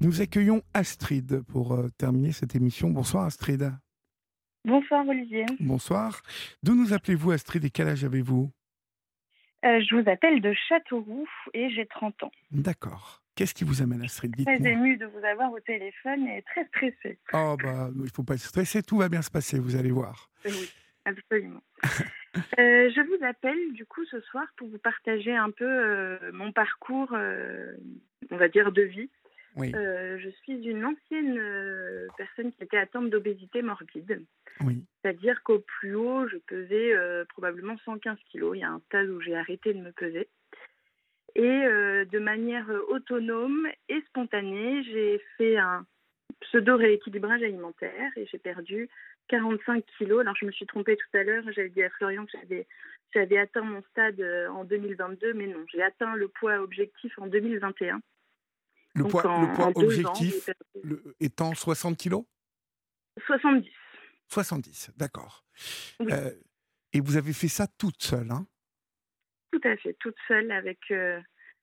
Nous accueillons Astrid pour euh, terminer cette émission. Bonsoir Astrid. Bonsoir Olivier. Bonsoir. D'où nous appelez-vous Astrid et quel âge avez-vous? Euh, je vous appelle de Châteauroux et j'ai 30 ans. D'accord. Qu'est-ce qui vous amène Astrid? Très émue de vous avoir au téléphone et très stressée. Oh bah, il faut pas être stressé, tout va bien se passer, vous allez voir. Euh, Oui, absolument. Euh, je vous appelle du coup ce soir pour vous partager un peu euh, mon parcours, on va dire, de vie. Oui, Euh, je suis une ancienne euh, personne qui était atteinte d'obésité morbide. oui. C'est-à-dire qu'au plus haut, je pesais euh, probablement 115 kilos. Il y a un stade où j'ai arrêté de me peser. Et de manière autonome et spontanée, j'ai fait un pseudo-rééquilibrage alimentaire et j'ai perdu 45 kilos. Alors, je me suis trompée tout à l'heure. J'avais dit à Florian que j'avais, j'avais atteint mon stade en 2022, mais non, j'ai atteint le poids objectif en 2021. Le Donc, poids, en- le poids en deux ans, objectif le- étant 60 kilos? 70. 70, d'accord. Oui. Euh, et vous avez fait ça toute seule, hein? Tout à fait, toute seule avec euh,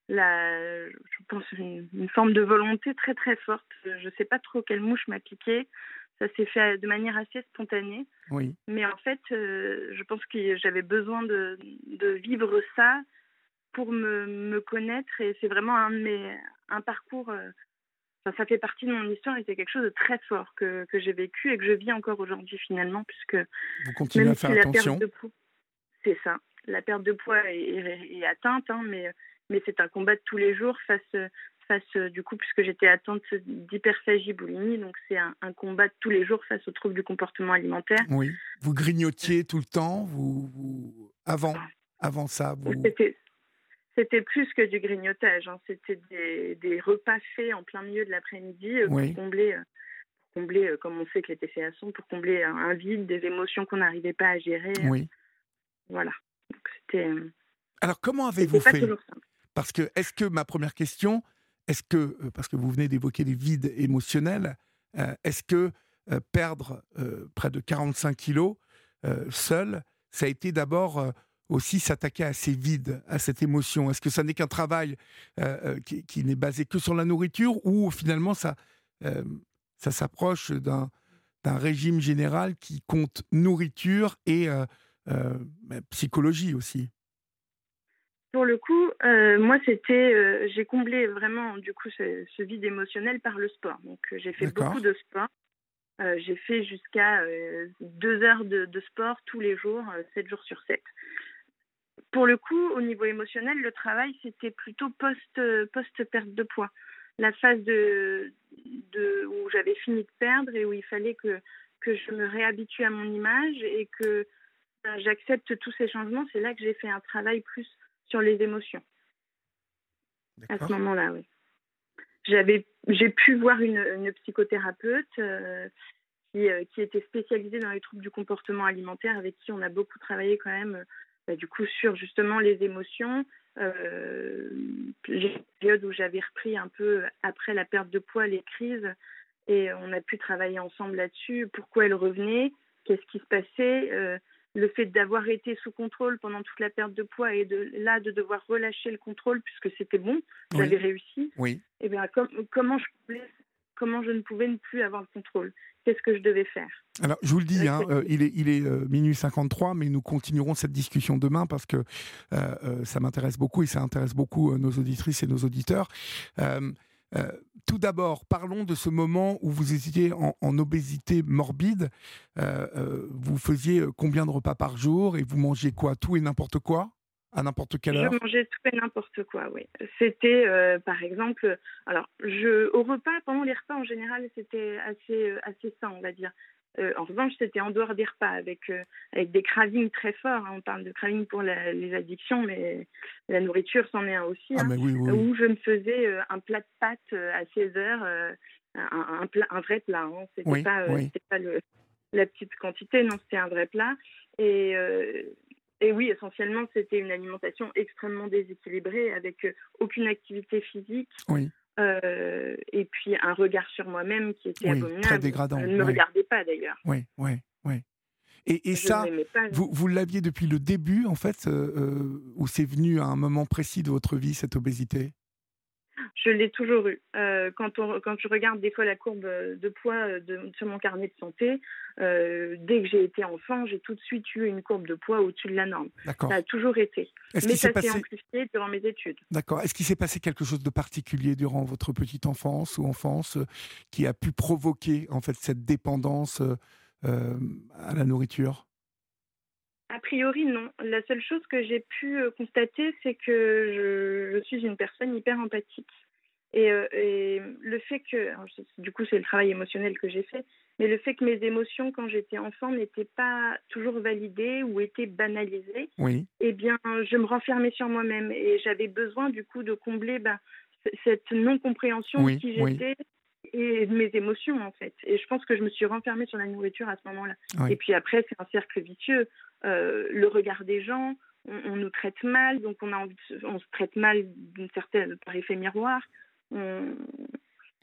la, je pense une, une forme de volonté très très forte. Je ne sais pas trop quelle mouche m'a piqué. Ça s'est fait de manière assez spontanée, Oui. mais en fait, euh, je pense que j'avais besoin de, de vivre ça pour me, me connaître et c'est vraiment un de mes un parcours. euh, enfin, ça fait partie de mon histoire et c'est quelque chose de très fort que, que j'ai vécu et que je vis encore aujourd'hui finalement, puisque Vous continuez même à faire si attention. perte de poids, c'est ça. La perte de poids est, est- est atteinte, hein, mais, mais c'est un combat de tous les jours face, face du coup, puisque j'étais atteinte d'hyperphagie boulimie, donc c'est un, un combat de tous les jours face aux troubles du comportement alimentaire. Oui. Vous grignotiez tout le temps vous, vous- avant, avant ça, vous... C'était, c'était plus que du grignotage, hein. c'était des, des repas faits en plein milieu de l'après-midi euh, Oui. pour combler, euh, pour combler euh, comme on sait que à son, pour combler un, un vide, des émotions qu'on n'arrivait pas à gérer. euh, Oui. Voilà. C'était, euh, Alors comment avez-vous fait. Parce que, est-ce que ma première question, est-ce que, euh, parce que vous venez d'évoquer des vides émotionnels, euh, est-ce que euh, perdre euh, près de 45 kilos euh, seul, ça a été d'abord euh, aussi s'attaquer à ces vides, à cette émotion Est-ce que ça n'est qu'un travail euh, euh, qui, qui n'est basé que sur la nourriture ou finalement ça, euh, ça s'approche d'un d'un régime général qui compte nourriture et euh, bah, psychologie aussi? Pour le coup, euh, moi, c'était, euh, j'ai comblé vraiment du coup ce, ce vide émotionnel par le sport. Donc, euh, j'ai fait D'accord. beaucoup de sport. J'ai fait jusqu'à deux heures de, de sport tous les jours, sept jours sur sept. Pour le coup, au niveau émotionnel, le travail, c'était plutôt post, euh, post-perte de poids. La phase de, de, où j'avais fini de perdre et où il fallait que, que je me réhabitue à mon image et que ben, j'accepte tous ces changements, c'est là que j'ai fait un travail plus sur les émotions à ce moment-là, oui. J'avais, j'ai pu voir une, une psychothérapeute euh, qui, euh, qui était spécialisée dans les troubles du comportement alimentaire, avec qui on a beaucoup travaillé quand même, bah, du coup, sur justement les émotions. Euh, j'ai une période où j'avais repris un peu après la perte de poids les crises, et on a pu travailler ensemble là-dessus. Pourquoi elles revenaient Qu'est-ce qui se passait? Euh, le fait d'avoir été sous contrôle pendant toute la perte de poids et de là de devoir relâcher le contrôle puisque c'était bon, Oui. j'avais réussi. Oui. Et bien com- comment je pouvais, comment je ne pouvais ne plus avoir le contrôle Qu'est-ce que je devais faire? Alors, je vous le dis, hein, euh, il est, il est euh, minuit 53, mais nous continuerons cette discussion demain parce que euh, euh, ça m'intéresse beaucoup et ça intéresse beaucoup nos auditrices et nos auditeurs. Tout d'abord, parlons de ce moment où vous étiez en, en obésité morbide. Vous faisiez combien de repas par jour et vous mangiez quoi? Tout et n'importe quoi? À n'importe quelle heure Je mangeais tout et n'importe quoi, oui. C'était, euh, par exemple, alors, je, au repas, pendant les repas en général, c'était assez, euh, assez sain, on va dire. Euh, en revanche, c'était en dehors des repas, avec, avec des cravings très forts. hein. On parle de cravings pour la- les addictions, mais la nourriture, c'en est un aussi. Ah, hein. mais oui, oui. oui. où je me faisais un plat de pâtes à 16 heures, un, un plat, un vrai plat. Hein. C'était Oui, pas, oui. c'était pas le, la petite quantité, non, c'était un vrai plat. Et, euh, et oui, essentiellement, c'était une alimentation extrêmement déséquilibrée, avec euh, aucune activité physique. Oui. euh, et puis un regard sur moi-même qui était Oui, abominable. très dégradant, Je ne me oui. regardais pas d'ailleurs. Oui, oui, oui. Et, ça, pas. Vous, vous l'aviez depuis le début, en fait, euh, euh, ou c'est venu à un moment précis de votre vie, cette obésité? Je l'ai toujours eu. Euh, quand, on, quand je regarde des fois la courbe de poids de, sur mon carnet de santé, euh, dès que j'ai été enfant, j'ai tout de suite eu une courbe de poids au-dessus de la norme. Ça a toujours été. Mais ça s'est amplifié durant mes études. D'accord. Est-ce qu'il s'est passé quelque chose de particulier durant votre petite enfance ou enfance euh, qui a pu provoquer en fait cette dépendance à la nourriture? Priori, non. La seule chose que j'ai pu euh, constater, c'est que je, suis une personne hyper empathique. Et, euh, le fait que, du coup, c'est le travail émotionnel que j'ai fait, mais le fait que mes émotions, quand j'étais enfant, n'étaient pas toujours validées ou étaient banalisées, oui. eh bien, je me renfermais sur moi-même. Et j'avais besoin, du coup, de combler ben, cette non-compréhension de qui j'étais et de mes émotions en fait. Et je pense que je me suis renfermée sur la nourriture à ce moment-là. Et puis après, c'est un cercle vicieux. Euh, le regard des gens, on, nous traite mal, donc on, a on se traite mal d'une certaine par effet miroir.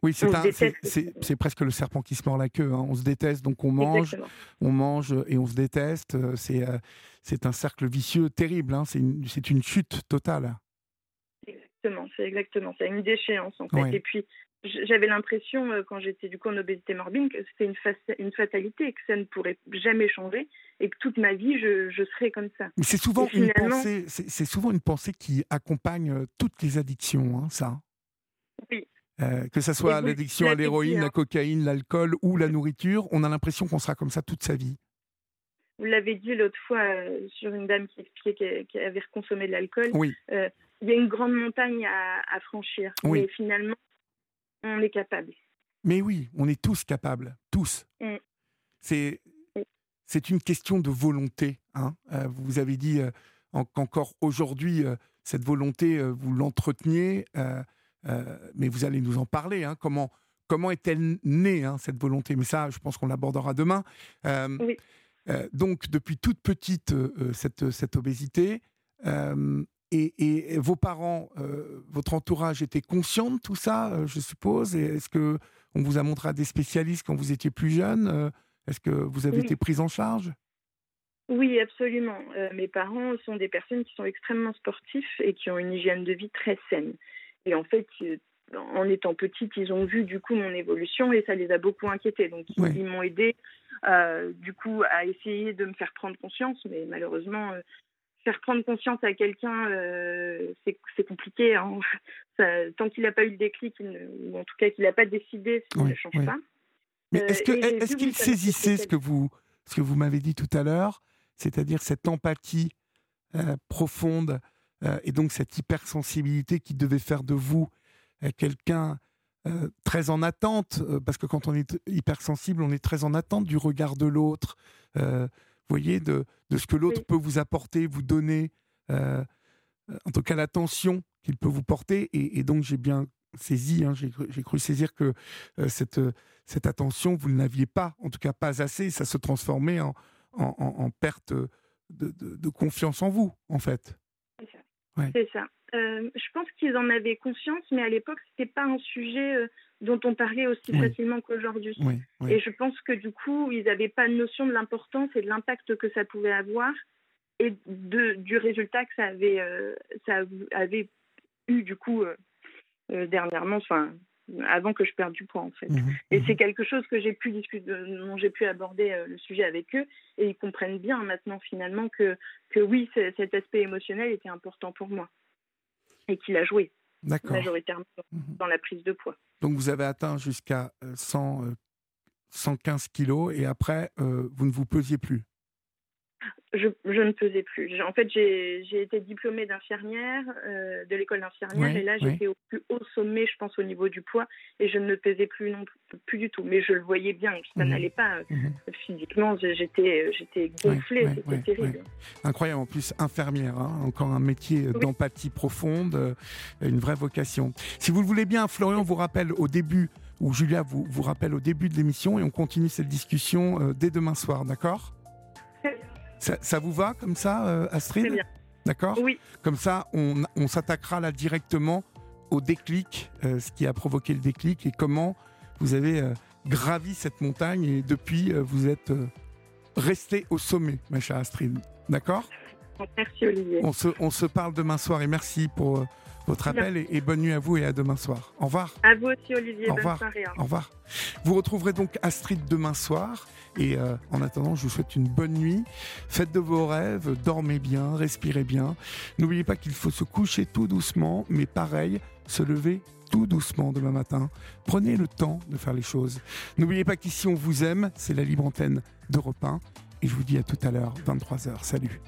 oui, c'est presque le serpent qui se mord la queue. Hein. On se déteste, donc on mange, on mange et on se déteste. C'est euh, c'est un cercle vicieux terrible. Hein. C'est une, une, chute totale. Exactement, c'est exactement. C'est une déchéance en fait. Et puis j'avais l'impression, euh, quand j'étais du coup en obésité morbide, que c'était une, une, fatalité, que ça ne pourrait jamais changer et que toute ma vie, je, je serais comme ça. Mais c'est souvent, une pensée, souvent une pensée qui accompagne euh, toutes les addictions, hein, ça. Oui. Euh, que ce soit l'addiction à l'héroïne, la hein. cocaïne, l'alcool ou la nourriture, on a l'impression qu'on sera comme ça toute sa vie. Vous l'avez dit l'autre fois sur une dame qui expliquait qu'elle avait consommé de l'alcool. Oui. il y a une grande montagne à, à franchir. Oui. Mais finalement, on est capable. Mais oui, on est tous capables, tous. Mm. C'est c'est une question de volonté. Hein. Euh, vous avez dit euh, qu'encore aujourd'hui, euh, cette volonté, vous l'entreteniez, mais vous allez nous en parler. Hein. Comment, comment est-elle née, hein, cette volonté? Mais ça, je pense qu'on l'abordera demain. donc, depuis toute petite, cette, cette obésité, et, vos parents, euh, votre entourage était conscient de tout ça, euh, je suppose? Est-ce que on vous a montré à des spécialistes quand vous étiez plus jeune euh, Est-ce que vous avez été prise en charge? Oui, absolument. mes parents sont des personnes qui sont extrêmement sportifs et qui ont une hygiène de vie très saine. Et en fait, en étant petite, ils ont vu du coup mon évolution et ça les a beaucoup inquiétés. Donc ils, m'ont aidé du coup à essayer de me faire prendre conscience, mais malheureusement faire prendre conscience à quelqu'un, euh, c'est compliqué. Hein. tant qu'il n'a pas eu le déclic, ou en tout cas qu'il n'a pas décidé, ça ne change pas. Mais est-ce euh, qu'il est saisissait ce que vous, ce que vous m'avez dit tout à l'heure, c'est-à-dire cette empathie euh, profonde et donc cette hypersensibilité qui devait faire de vous quelqu'un très en attente, parce que quand on est hypersensible, on est très en attente du regard de l'autre voyez, de, de ce que l'autre peut vous apporter, vous donner, euh, en tout cas l'attention qu'il peut vous porter. Et, donc j'ai bien saisi, hein, j'ai cru saisir que euh, cette, cette attention, vous ne l'aviez pas, en tout cas pas assez, ça se transformait en, en, perte de, de, confiance en vous, en fait. C'est ça. Euh, je pense qu'ils en avaient conscience, mais à l'époque, ce n'était pas un sujet euh, dont on parlait aussi facilement qu'aujourd'hui. Et je pense que du coup, ils n'avaient pas de notion de l'importance et de l'impact que ça pouvait avoir et de, du résultat que ça avait, euh, ça avait eu du coup dernièrement, enfin avant que je perde du poids en fait. Mmh et mmh c'est quelque chose que j'ai pu discuter, dont j'ai pu aborder le sujet avec eux et ils comprennent bien maintenant finalement que, que oui, cet aspect émotionnel était important pour moi et qu'il a joué majoritairement mhm. dans la prise de poids. Donc vous avez atteint jusqu'à 100, euh, 115 euh, kilos et après, euh, vous ne vous pesiez plus? Je, ne pesais plus. En fait, j'ai été diplômée d'infirmière, euh, de l'école d'infirmière, et là, j'étais au plus haut sommet, je pense, au niveau du poids, et je ne pesais plus non plus, du tout. Mais je le voyais bien, ça mhm. n'allait pas. Mhm. Physiquement, j'étais gonflée, c'était terrible. Incroyable, en plus, infirmière, hein, encore un métier d'empathie profonde, euh, une vraie vocation. Si vous le voulez bien, Florian vous rappelle au début, ou Julia vous, vous rappelle au début de l'émission, et on continue cette discussion euh, dès demain soir, d'accord? Ça, vous va comme ça, euh, Astrid D'accord Oui. Comme ça, on, s'attaquera là directement au déclic, euh, ce qui a provoqué le déclic et comment vous avez euh, gravi cette montagne et depuis, vous êtes resté au sommet, ma chère Astrid. D'accord Merci Olivier. On se, on se parle demain soir et merci pour votre appel et, bonne nuit à vous et à demain soir. Au revoir. À vous aussi, Olivier. Au revoir. Au revoir. Vous retrouverez donc Astrid demain soir. Et euh, en attendant, je vous souhaite une bonne nuit. Faites de vos rêves, dormez bien, respirez bien. N'oubliez pas qu'il faut se coucher tout doucement, mais pareil, se lever tout doucement demain matin. Prenez le temps de faire les choses. N'oubliez pas qu'ici on vous aime, c'est la libre antenne d'Europe 1. Et je vous dis à tout à l'heure, 23h. Salut.